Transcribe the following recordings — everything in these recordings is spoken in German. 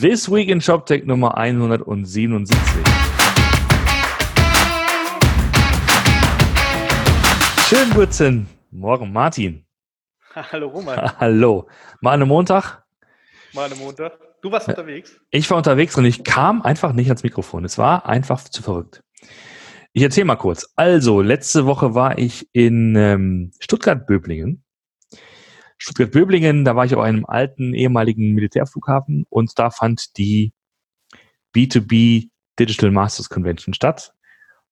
This Week in ShopTech Nummer 177. Schönen guten Morgen, Martin. Hallo Roman. Hallo. Mal eine Montag? Mal eine Montag. Du warst unterwegs? Ich war unterwegs und ich kam einfach nicht ans Mikrofon. Es war einfach zu verrückt. Ich erzähle mal kurz. Also, letzte Woche war ich in ähm, Stuttgart-Böblingen. Stuttgart-Böblingen, da war ich auf einem alten ehemaligen Militärflughafen und da fand die B2B Digital Masters Convention statt,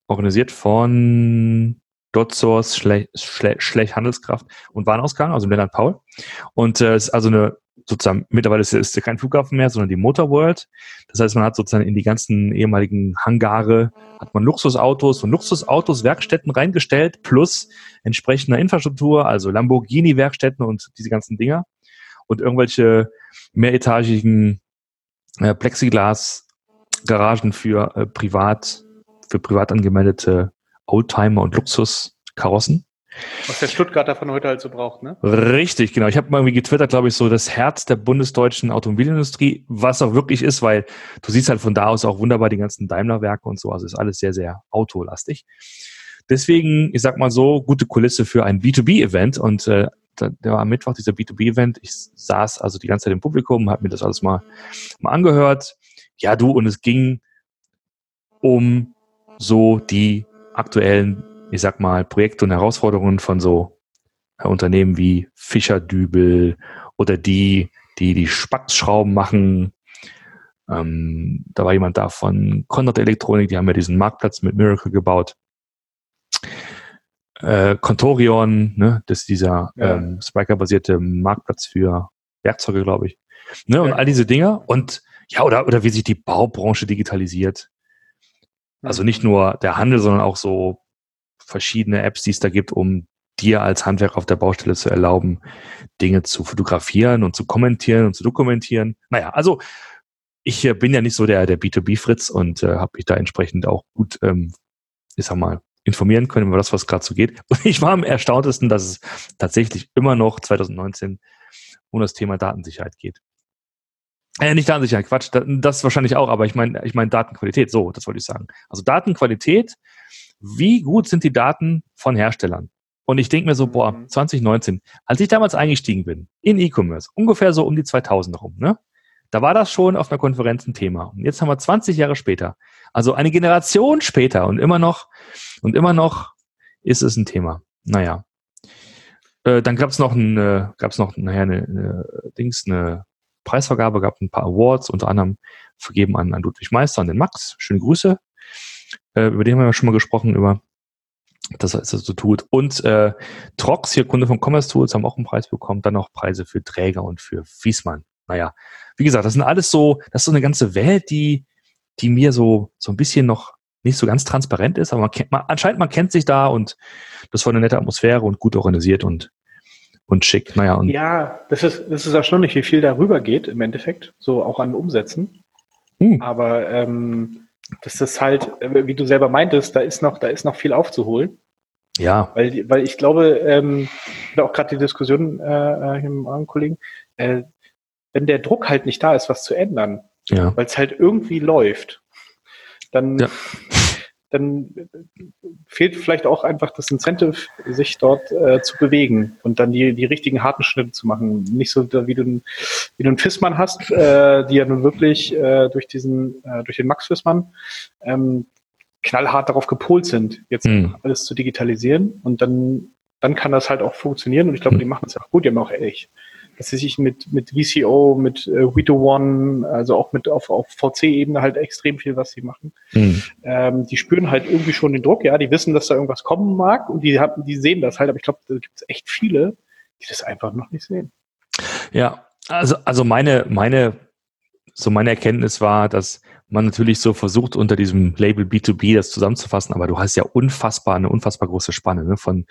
organisiert von DotSource, Schlech, Schlech Handelskraft und Warenausgang, also Lennart Paul. Und äh, ist also eine sozusagen, mittlerweile ist es kein Flughafen mehr, sondern die Motor World. Das heißt, man hat sozusagen in die ganzen ehemaligen Hangare, hat man Luxusautos und Luxusautos, Werkstätten reingestellt, plus entsprechender Infrastruktur, also Lamborghini-Werkstätten und diese ganzen Dinger. Und irgendwelche mehretagigen äh, Plexiglas-Garagen für äh, privat, für privat angemeldete Oldtimer und Luxuskarossen. Was der Stuttgarter von heute halt so braucht, ne? Richtig, genau. Ich habe mal irgendwie getwittert, glaube ich, so das Herz der bundesdeutschen Automobilindustrie, was auch wirklich ist, weil du siehst halt von da aus auch wunderbar die ganzen Daimler-Werke und so. Also ist alles sehr, sehr autolastig. Deswegen, ich sag mal so, gute Kulisse für ein B2B-Event und äh, der war am Mittwoch dieser B2B-Event. Ich saß also die ganze Zeit im Publikum, habe mir das alles mal, mal angehört. Ja, du, und es ging um so die aktuellen ich sag mal, Projekte und Herausforderungen von so äh, Unternehmen wie Fischer Dübel oder die, die die Spatzschrauben machen. Ähm, da war jemand da von Conrad Elektronik, die haben ja diesen Marktplatz mit Miracle gebaut. Äh, Contorion, ne, das ist dieser ja. ähm, Spriker-basierte Marktplatz für Werkzeuge, glaube ich. Ne, und all diese Dinge. Und ja, oder, oder wie sich die Baubranche digitalisiert. Also nicht nur der Handel, sondern auch so verschiedene Apps, die es da gibt, um dir als Handwerker auf der Baustelle zu erlauben, Dinge zu fotografieren und zu kommentieren und zu dokumentieren. Naja, also ich äh, bin ja nicht so der, der B2B-Fritz und äh, habe mich da entsprechend auch gut, ähm, ich sag mal, informieren können über das, was gerade so geht. Und ich war am erstauntesten, dass es tatsächlich immer noch 2019 um das Thema Datensicherheit geht. Äh, nicht Datensicherheit, Quatsch, das wahrscheinlich auch, aber ich meine ich mein Datenqualität, so, das wollte ich sagen. Also Datenqualität wie gut sind die Daten von Herstellern? Und ich denke mir so, boah, 2019, mhm. als ich damals eingestiegen bin in E-Commerce, ungefähr so um die 2000 rum, ne? Da war das schon auf einer Konferenz ein Thema. Und jetzt haben wir 20 Jahre später, also eine Generation später und immer noch, und immer noch ist es ein Thema. Naja. Äh, dann gab es noch ein, äh, gab es noch nachher eine, eine Dings, eine Preisvergabe, gab ein paar Awards, unter anderem vergeben an, an Ludwig Meister und den Max. Schöne Grüße äh, über den haben wir ja schon mal gesprochen, über das, was er so tut. Und äh, Trox, hier Kunde von Commerce Tools, haben auch einen Preis bekommen, dann auch Preise für Träger und für Fiesmann. Naja, wie gesagt, das sind alles so, das ist so eine ganze Welt, die, die mir so, so ein bisschen noch nicht so ganz transparent ist, aber man kennt, man, anscheinend man kennt sich da und das war eine nette Atmosphäre und gut organisiert und, und schick. Naja, und ja, das ist, das ist erstaunlich, wie viel darüber geht im Endeffekt, so auch an Umsätzen. Hm. Aber ähm, das ist halt, äh, wie du selber meintest, da ist noch, da ist noch viel aufzuholen. Ja. Weil, weil ich glaube, ähm, auch gerade die Diskussion äh, hier mit einem Kollegen, äh, wenn der Druck halt nicht da ist, was zu ändern, ja. weil es halt irgendwie läuft, dann ja dann fehlt vielleicht auch einfach das Incentive, sich dort äh, zu bewegen und dann die, die richtigen harten Schnitte zu machen. Nicht so wie du, wie du einen Fissmann hast, äh, die ja nun wirklich äh, durch diesen, äh, durch den Max Fissmann ähm, knallhart darauf gepolt sind, jetzt mhm. alles zu digitalisieren und dann, dann kann das halt auch funktionieren und ich glaube, mhm. die machen es auch gut, die haben auch ehrlich dass sie sich mit, mit VCO, mit äh, Vito One, also auch mit auf, auf VC-Ebene halt extrem viel, was sie machen. Mhm. Ähm, die spüren halt irgendwie schon den Druck, ja, die wissen, dass da irgendwas kommen mag und die haben, die sehen das halt, aber ich glaube, da gibt es echt viele, die das einfach noch nicht sehen. Ja, also, also meine, meine, so meine Erkenntnis war, dass man natürlich so versucht, unter diesem Label B2B das zusammenzufassen, aber du hast ja unfassbar, eine unfassbar große Spanne, ne? von,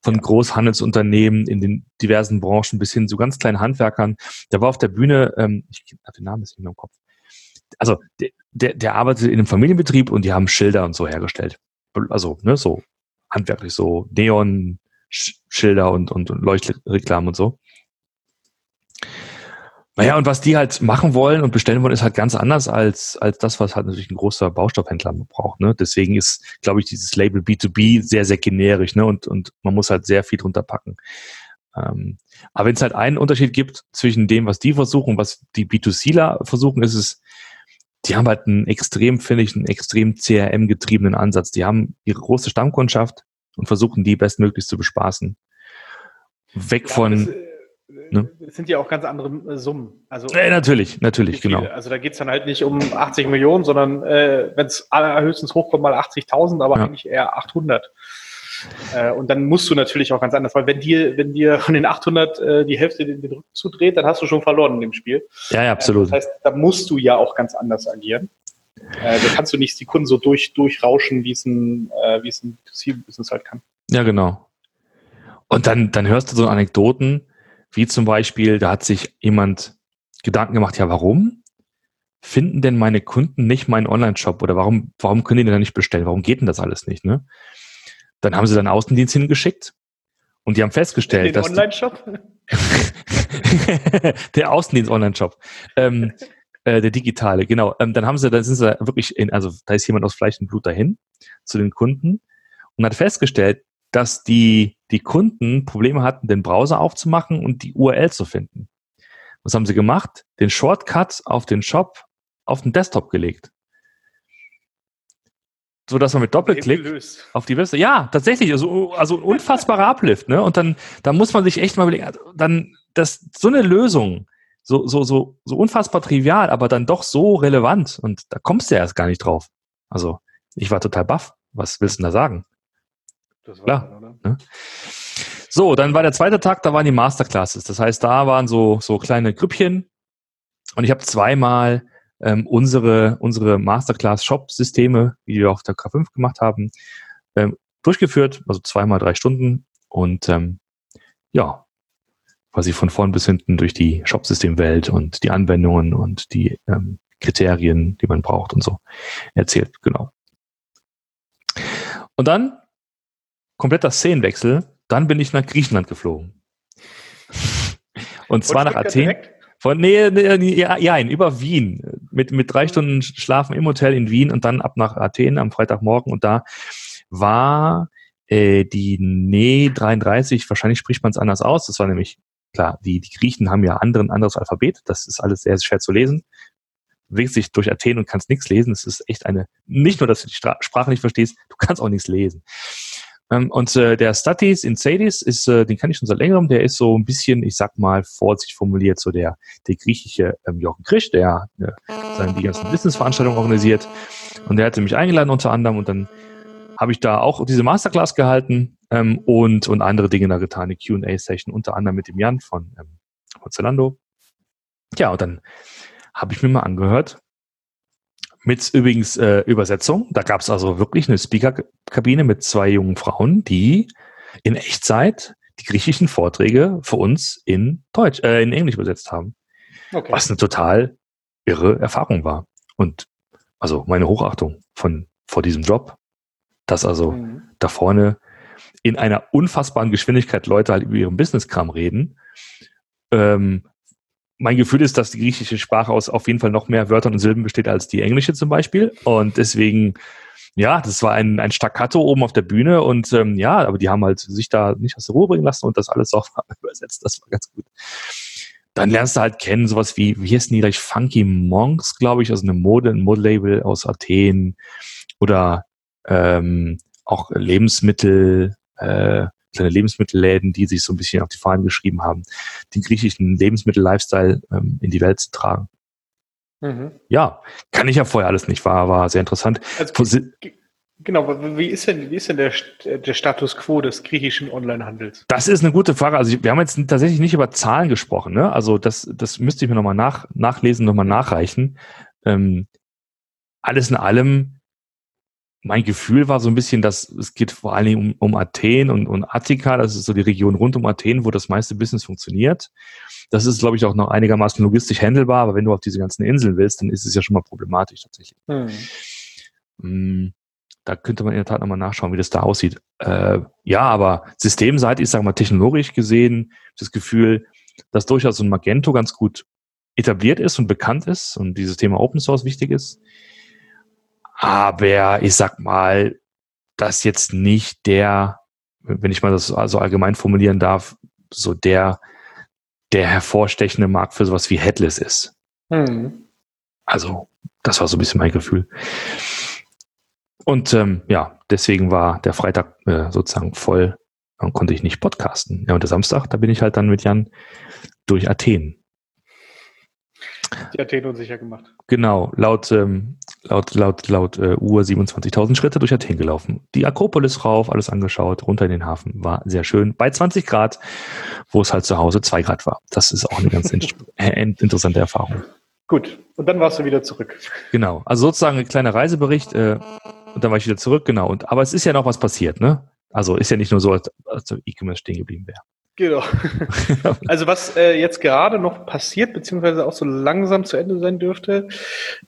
von Großhandelsunternehmen in den diversen Branchen bis hin zu ganz kleinen Handwerkern. Der war auf der Bühne, ähm, ich habe den Namen jetzt nicht mehr im Kopf. Also, der, der, der arbeitet in einem Familienbetrieb und die haben Schilder und so hergestellt. Also, ne, so handwerklich, so Neon-Schilder und, und, und Leuchtreklamen und so. Naja, und was die halt machen wollen und bestellen wollen, ist halt ganz anders als, als das, was halt natürlich ein großer Baustoffhändler braucht. Ne? Deswegen ist, glaube ich, dieses Label B2B sehr, sehr generisch ne? und, und man muss halt sehr viel drunter packen. Ähm, aber wenn es halt einen Unterschied gibt zwischen dem, was die versuchen und was die B2Cler versuchen, ist es, die haben halt einen extrem, finde ich, einen extrem CRM-getriebenen Ansatz. Die haben ihre große Stammkundschaft und versuchen, die bestmöglichst zu bespaßen. Weg ja, von Ne? Es sind ja auch ganz andere äh, Summen. Also, äh, natürlich, natürlich, genau. Also da geht es dann halt nicht um 80 Millionen, sondern äh, wenn es höchstens hochkommt, mal 80.000, aber ja. eigentlich eher 800. Äh, und dann musst du natürlich auch ganz anders, weil wenn dir, wenn dir von den 800 äh, die Hälfte den, den Rücken zudreht, dann hast du schon verloren in dem Spiel. Ja, ja absolut. das heißt, da musst du ja auch ganz anders agieren. Äh, da kannst du nicht die Kunden so durch, durchrauschen, wie es ein, äh, wie es ein C-Business halt kann. Ja, genau. Und dann, dann hörst du so Anekdoten, wie zum Beispiel, da hat sich jemand Gedanken gemacht, ja, warum finden denn meine Kunden nicht meinen Online-Shop oder warum, warum können die denn da nicht bestellen? Warum geht denn das alles nicht? Ne? Dann haben sie dann Außendienst hingeschickt und die haben festgestellt, Den dass. Online-Shop? der Außendienst-Online-Shop. Ähm, äh, der digitale, genau. Ähm, dann haben sie, dann sind sie wirklich in, also da ist jemand aus Fleisch und Blut dahin zu den Kunden und hat festgestellt, dass die, die Kunden Probleme hatten, den Browser aufzumachen und die URL zu finden. Was haben sie gemacht? Den Shortcut auf den Shop auf den Desktop gelegt. So dass man mit Doppelklick auf die Website, ja, tatsächlich, also, also unfassbarer Uplift, ne? Und dann, dann muss man sich echt mal überlegen, also dann, das, so eine Lösung, so, so, so, so unfassbar trivial, aber dann doch so relevant und da kommst du ja erst gar nicht drauf. Also, ich war total baff. Was willst du denn da sagen? Das war Klar. Dann, oder? Ne? So, dann war der zweite Tag, da waren die Masterclasses. Das heißt, da waren so, so kleine Grüppchen und ich habe zweimal ähm, unsere, unsere Masterclass-Shop-Systeme, wie wir auf der K5 gemacht haben, ähm, durchgeführt, also zweimal drei Stunden und ähm, ja, quasi von vorn bis hinten durch die Shop-System-Welt und die Anwendungen und die ähm, Kriterien, die man braucht und so erzählt, genau. Und dann kompletter Szenenwechsel. Dann bin ich nach Griechenland geflogen. Und zwar nach Athen. Direkt? Von, nee, nee, ja, ja, über Wien. Mit, mit drei Stunden Schlafen im Hotel in Wien und dann ab nach Athen am Freitagmorgen. Und da war äh, die NE 33, wahrscheinlich spricht man es anders aus. Das war nämlich, klar, die, die Griechen haben ja anderen, anderes Alphabet. Das ist alles sehr, sehr schwer zu lesen. Du bewegst dich durch Athen und kannst nichts lesen. Es ist echt eine, nicht nur, dass du die Sprache nicht verstehst, du kannst auch nichts lesen. Ähm, und äh, der Statis in Sadis ist, äh, den kann ich schon seit längerem, der ist so ein bisschen, ich sag mal, vorsichtig formuliert, so der, der griechische ähm, Jochen Krisch, der äh, seine, die ganzen Business-Veranstaltungen organisiert. Und der hatte mich eingeladen unter anderem und dann habe ich da auch diese Masterclass gehalten ähm, und, und andere Dinge da getan, eine Q&A-Session, unter anderem mit dem Jan von, ähm, von Zalando. Ja, und dann habe ich mir mal angehört, mit übrigens äh, Übersetzung. Da gab es also wirklich eine Speaker-Kabine mit zwei jungen Frauen, die in Echtzeit die griechischen Vorträge für uns in Deutsch, äh, in Englisch übersetzt haben. Okay. Was eine total irre Erfahrung war. Und also meine Hochachtung von vor diesem Job, dass also mhm. da vorne in einer unfassbaren Geschwindigkeit Leute halt über ihren Business-Kram reden, ähm, mein Gefühl ist, dass die griechische Sprache aus auf jeden Fall noch mehr Wörtern und Silben besteht als die englische zum Beispiel. Und deswegen, ja, das war ein, ein Staccato oben auf der Bühne und ähm, ja, aber die haben halt sich da nicht aus der Ruhe bringen lassen und das alles auch übersetzt. Das war ganz gut. Dann lernst du halt kennen, sowas wie, wie heißen die gleich, Funky Monks, glaube ich, also eine Mode, ein Modelabel aus Athen oder ähm, auch Lebensmittel, äh, kleine Lebensmittelläden, die sich so ein bisschen auf die Fahnen geschrieben haben, den griechischen Lebensmittel-Lifestyle ähm, in die Welt zu tragen. Mhm. Ja, kann ich ja vorher alles nicht, war, war sehr interessant. Also, genau, wie ist denn, wie ist denn der, der Status quo des griechischen Onlinehandels? Das ist eine gute Frage. Also wir haben jetzt tatsächlich nicht über Zahlen gesprochen, ne? Also das, das müsste ich mir nochmal nach, nachlesen, nochmal nachreichen. Ähm, alles in allem mein Gefühl war so ein bisschen, dass es geht vor allen Dingen um, um Athen und, und Attika, das ist so die Region rund um Athen, wo das meiste Business funktioniert. Das ist, glaube ich, auch noch einigermaßen logistisch handelbar, aber wenn du auf diese ganzen Inseln willst, dann ist es ja schon mal problematisch tatsächlich. Hm. Mm, da könnte man in der Tat nochmal nachschauen, wie das da aussieht. Äh, ja, aber systemseitig, ich sage mal technologisch gesehen, das Gefühl, dass durchaus so ein Magento ganz gut etabliert ist und bekannt ist und dieses Thema Open Source wichtig ist. Aber ich sag mal, dass jetzt nicht der, wenn ich mal das so also allgemein formulieren darf, so der, der hervorstechende Markt für sowas wie Headless ist. Hm. Also, das war so ein bisschen mein Gefühl. Und ähm, ja, deswegen war der Freitag äh, sozusagen voll. Dann konnte ich nicht podcasten. Ja, und der Samstag, da bin ich halt dann mit Jan durch Athen. Die Athen unsicher gemacht. Genau, laut, ähm, laut, laut, laut äh, Uhr 27.000 Schritte durch Athen gelaufen. Die Akropolis rauf, alles angeschaut, runter in den Hafen. War sehr schön. Bei 20 Grad, wo es halt zu Hause 2 Grad war. Das ist auch eine ganz interessante Erfahrung. Gut, und dann warst du wieder zurück. Genau, also sozusagen ein kleiner Reisebericht. Äh, und dann war ich wieder zurück, genau. Und, aber es ist ja noch was passiert, ne? Also ist ja nicht nur so, als, als E-Commerce stehen geblieben wäre. Genau. also was äh, jetzt gerade noch passiert, beziehungsweise auch so langsam zu Ende sein dürfte,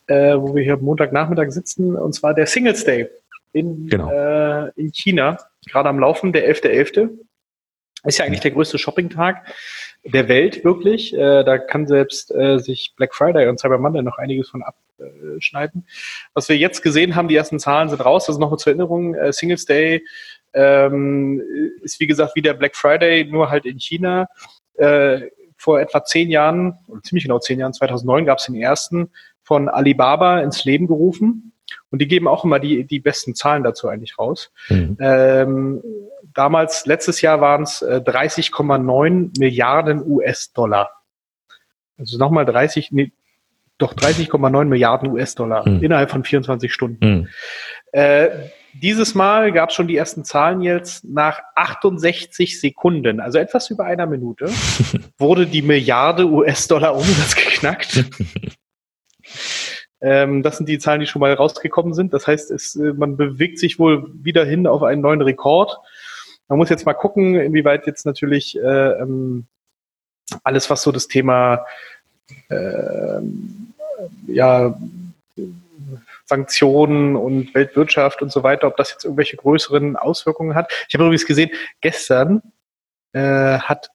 äh, wo wir hier Montagnachmittag sitzen, und zwar der Singles Day in, genau. äh, in China, gerade am Laufen, der 11.11. .11. Ist ja eigentlich der größte Shopping-Tag der Welt wirklich. Äh, da kann selbst äh, sich Black Friday und Cyber Monday noch einiges von abschneiden. Was wir jetzt gesehen haben, die ersten Zahlen sind raus. Das ist nochmal zur Erinnerung. Äh, Singles Day ähm, ist wie gesagt wie der Black Friday, nur halt in China. Äh, vor etwa zehn Jahren, oder ziemlich genau zehn Jahren, 2009 gab es den ersten von Alibaba ins Leben gerufen. Und die geben auch immer die, die besten Zahlen dazu eigentlich raus. Mhm. Ähm, damals, letztes Jahr waren es äh, 30,9 Milliarden US-Dollar. Also nochmal 30, nee, doch 30,9 Milliarden US-Dollar mhm. innerhalb von 24 Stunden. Mhm. Äh, dieses Mal gab es schon die ersten Zahlen jetzt nach 68 Sekunden, also etwas über einer Minute, wurde die Milliarde US-Dollar Umsatz geknackt. Ähm, das sind die Zahlen, die schon mal rausgekommen sind. Das heißt, es, äh, man bewegt sich wohl wieder hin auf einen neuen Rekord. Man muss jetzt mal gucken, inwieweit jetzt natürlich äh, ähm, alles, was so das Thema äh, ja, Sanktionen und Weltwirtschaft und so weiter, ob das jetzt irgendwelche größeren Auswirkungen hat. Ich habe übrigens gesehen, gestern äh, hat,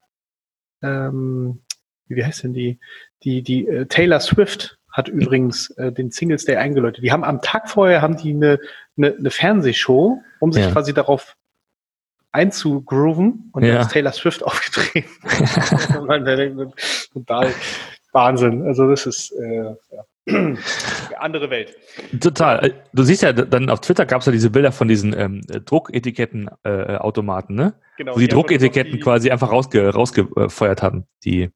ähm, wie heißt denn die, die, die äh, Taylor Swift hat übrigens äh, den Singles Day eingeläutet. Die haben am Tag vorher haben die eine, eine, eine Fernsehshow, um sich ja. quasi darauf einzugrooven und ja. dann ist Taylor Swift aufgetreten. Total Wahnsinn. Also das ist äh, ja. Andere Welt. Total. Du siehst ja, dann auf Twitter gab es ja diese Bilder von diesen ähm, Drucketikettenautomaten, äh, ne? Genau, Wo die, die Drucketiketten die, quasi einfach rausge rausgefeuert hatten, die,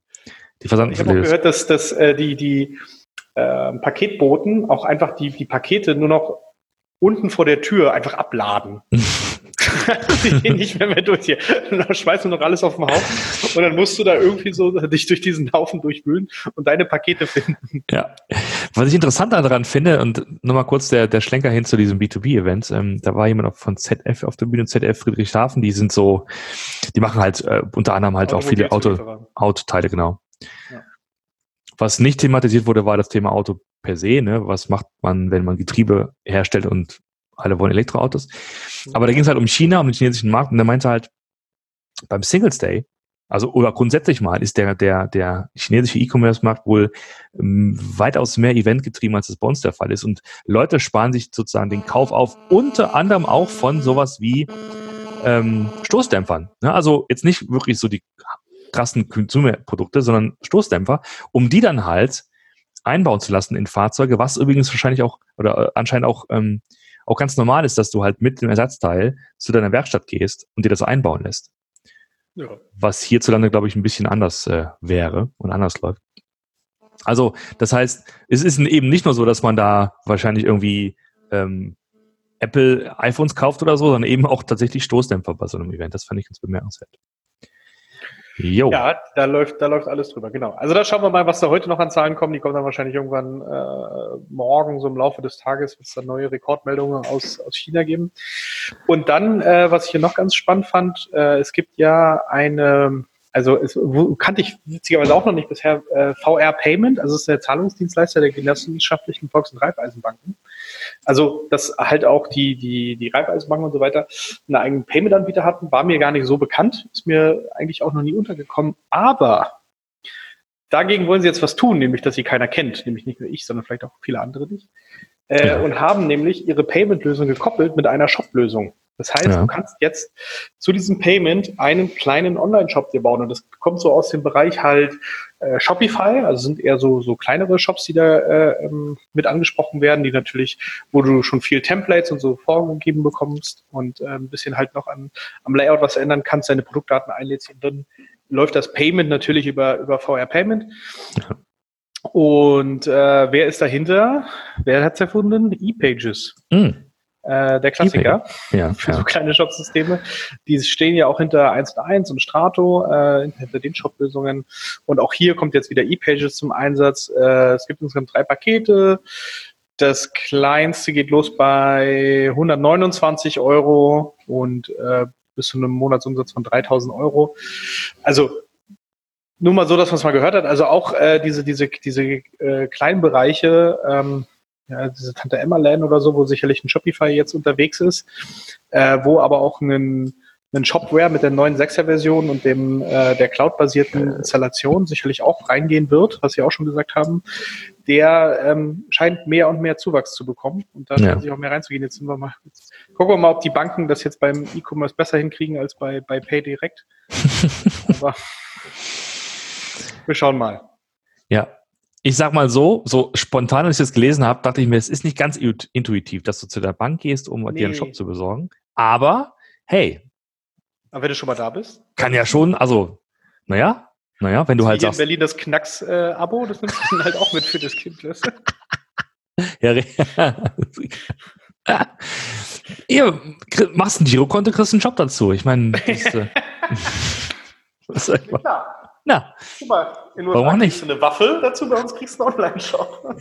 die Versand. Ich habe gehört, dass, dass äh, die, die äh, Paketboten auch einfach die, die Pakete nur noch unten vor der Tür einfach abladen. die gehen nicht mehr, mehr durch hier. Und dann schmeißt du noch alles auf den Haufen und dann musst du da irgendwie so dich durch diesen Haufen durchwühlen und deine Pakete finden. Ja. Was ich interessant daran finde, und nochmal kurz der, der Schlenker hin zu diesem B2B-Event, ähm, da war jemand von ZF auf der Bühne, ZF Friedrichshafen, die sind so, die machen halt äh, unter anderem halt auch viele Auto, Autoteile, genau. Ja. Was nicht thematisiert wurde, war das Thema Auto per se. Ne? Was macht man, wenn man Getriebe herstellt und alle wollen Elektroautos? Aber da ging es halt um China, um den chinesischen Markt. Und der meinte halt, beim Singles Day, also oder grundsätzlich mal, ist der, der, der chinesische E-Commerce-Markt wohl ähm, weitaus mehr eventgetrieben, als das bei uns der Fall ist. Und Leute sparen sich sozusagen den Kauf auf, unter anderem auch von sowas wie ähm, Stoßdämpfern. Ne? Also jetzt nicht wirklich so die krassen Consumer-Produkte, sondern Stoßdämpfer, um die dann halt einbauen zu lassen in Fahrzeuge, was übrigens wahrscheinlich auch oder äh, anscheinend auch, ähm, auch ganz normal ist, dass du halt mit dem Ersatzteil zu deiner Werkstatt gehst und dir das einbauen lässt. Ja. Was hierzulande, glaube ich, ein bisschen anders äh, wäre und anders läuft. Also, das heißt, es ist eben nicht nur so, dass man da wahrscheinlich irgendwie ähm, Apple iPhones kauft oder so, sondern eben auch tatsächlich Stoßdämpfer bei so einem Event. Das fand ich ganz bemerkenswert. Jo. Ja, da läuft, da läuft alles drüber, genau. Also da schauen wir mal, was da heute noch an Zahlen kommen. Die kommen dann wahrscheinlich irgendwann äh, morgen, so im Laufe des Tages, wird es dann neue Rekordmeldungen aus, aus China geben. Und dann, äh, was ich hier noch ganz spannend fand, äh, es gibt ja eine also es kannte ich witzigerweise auch noch nicht bisher äh, VR Payment, also es ist der Zahlungsdienstleister der genossenschaftlichen Volks- und Raiffeisenbanken. Also dass halt auch die die die Raiffeisenbanken und so weiter einen eigenen Payment-Anbieter hatten, war mir gar nicht so bekannt, ist mir eigentlich auch noch nie untergekommen. Aber dagegen wollen sie jetzt was tun, nämlich dass sie keiner kennt, nämlich nicht nur ich, sondern vielleicht auch viele andere nicht. Äh, ja. Und haben nämlich ihre Payment-Lösung gekoppelt mit einer Shop-Lösung. Das heißt, ja. du kannst jetzt zu diesem Payment einen kleinen Online-Shop dir bauen. Und das kommt so aus dem Bereich halt äh, Shopify, also sind eher so, so kleinere Shops, die da äh, ähm, mit angesprochen werden, die natürlich, wo du schon viel Templates und so vorgegeben bekommst und äh, ein bisschen halt noch an, am Layout was ändern kannst, deine Produktdaten einlädst und dann läuft das Payment natürlich über, über VR Payment. Und äh, wer ist dahinter? Wer hat es erfunden? E-Pages. Mm. Äh, der Klassiker ja, für ja. so kleine Shop-Systeme. Die stehen ja auch hinter 1.1 und Strato, äh, hinter den Shop-Lösungen. Und auch hier kommt jetzt wieder E-Pages zum Einsatz. Äh, es gibt insgesamt drei Pakete. Das kleinste geht los bei 129 Euro und äh, bis zu einem Monatsumsatz von 3000 Euro. Also nur mal so, dass man es mal gehört hat. Also auch äh, diese, diese, diese äh, kleinen Bereiche, ähm, ja, diese Tante Emma Land oder so, wo sicherlich ein Shopify jetzt unterwegs ist, äh, wo aber auch ein, ein Shopware mit der neuen 6er Version und dem äh, der Cloud-basierten Installation sicherlich auch reingehen wird, was Sie auch schon gesagt haben, der ähm, scheint mehr und mehr Zuwachs zu bekommen und da ja. scheint sich auch mehr reinzugehen. Jetzt sind wir mal, jetzt gucken wir mal, ob die Banken das jetzt beim E-Commerce besser hinkriegen als bei, bei PayDirect. aber wir schauen mal. Ja, ich sag mal so, so spontan, als ich das gelesen habe, dachte ich mir, es ist nicht ganz intuitiv, dass du zu der Bank gehst, um nee. dir einen Shop zu besorgen. Aber hey. Aber wenn du schon mal da bist? Kann ja schon, also, naja, naja, wenn du halt sagst. in Berlin das Knacks-Abo, das nimmst du dann halt auch mit für das Kind. ja, ja. Ihr machst ein Girokonto, kriegst einen Shop dazu. Ich meine, das, äh, was soll ich machen? Na. Guck mal, in USA Warum nicht? kriegst du eine Waffel, dazu bei uns kriegst du einen Online-Shop.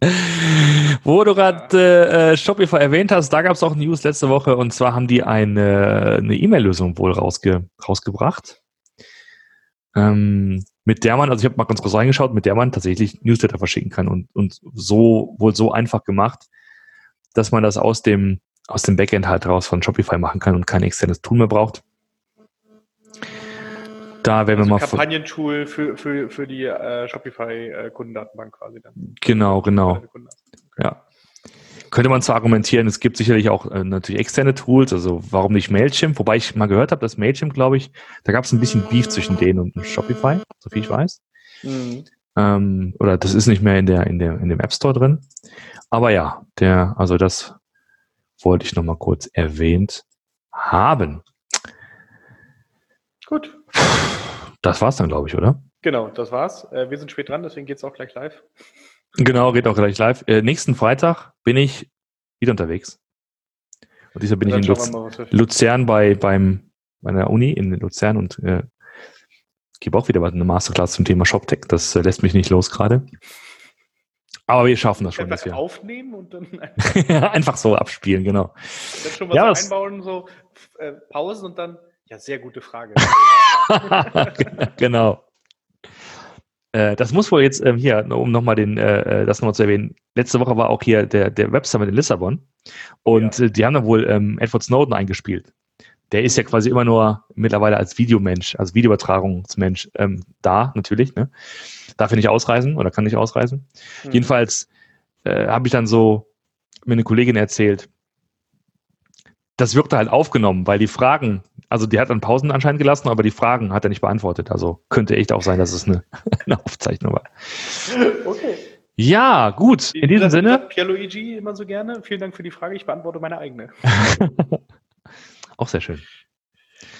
Wo du gerade äh, Shopify erwähnt hast, da gab es auch News letzte Woche und zwar haben die eine eine E-Mail-Lösung wohl rausge rausgebracht, ähm, mit der man, also ich habe mal ganz kurz reingeschaut, mit der man tatsächlich Newsletter verschicken kann und, und so wohl so einfach gemacht, dass man das aus dem aus dem Backend halt raus von Shopify machen kann und kein externes Tool mehr braucht. Da werden also wir mal. Kampagnentool für, für, für die äh, Shopify-Kundendatenbank quasi dann. Genau, genau. Okay. Ja. Könnte man zwar argumentieren, es gibt sicherlich auch äh, natürlich externe Tools, also warum nicht Mailchimp? Wobei ich mal gehört habe, dass Mailchimp, glaube ich, da gab es ein bisschen Beef zwischen denen und Shopify, so viel ich weiß. Mhm. Ähm, oder das ist nicht mehr in der in der in dem App Store drin. Aber ja, der, also das wollte ich noch mal kurz erwähnt haben. Gut. Das war's dann, glaube ich, oder? Genau, das war's. Äh, wir sind spät dran, deswegen geht's auch gleich live. Genau, geht auch gleich live. Äh, nächsten Freitag bin ich wieder unterwegs. Und dieser bin ich in Luz mal, Luzern bei beim meiner Uni in Luzern und äh, gebe auch wieder eine Masterclass zum Thema ShopTech. Das äh, lässt mich nicht los gerade. Aber wir schaffen das schon. Einfach wir aufnehmen und dann einfach so abspielen, genau. Dann schon mal ja, so einbauen, so äh, Pausen und dann ja, sehr gute Frage. genau. Äh, das muss wohl jetzt ähm, hier, um nochmal den, äh, äh das nochmal zu erwähnen. Letzte Woche war auch hier der, der Web Summit in Lissabon und ja. äh, die haben da wohl ähm, Edward Snowden eingespielt. Der ist ja quasi immer nur mittlerweile als Videomensch, als Videoübertragungsmensch ähm, da, natürlich. Ne? Darf er nicht ausreisen oder kann nicht ausreisen. Mhm. Jedenfalls äh, habe ich dann so mir eine Kollegin erzählt, das wirkte halt aufgenommen, weil die Fragen, also die hat dann Pausen anscheinend gelassen, aber die Fragen hat er nicht beantwortet. Also könnte echt auch sein, dass es eine, eine Aufzeichnung war. Okay. Ja, gut. In diesem Sinne. Pierluigi immer so gerne. Vielen Dank für die Frage. Ich beantworte meine eigene. auch sehr schön.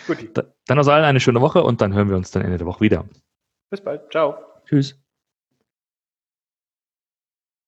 Gut. Dann also allen eine schöne Woche und dann hören wir uns dann Ende der Woche wieder. Bis bald. Ciao. Tschüss.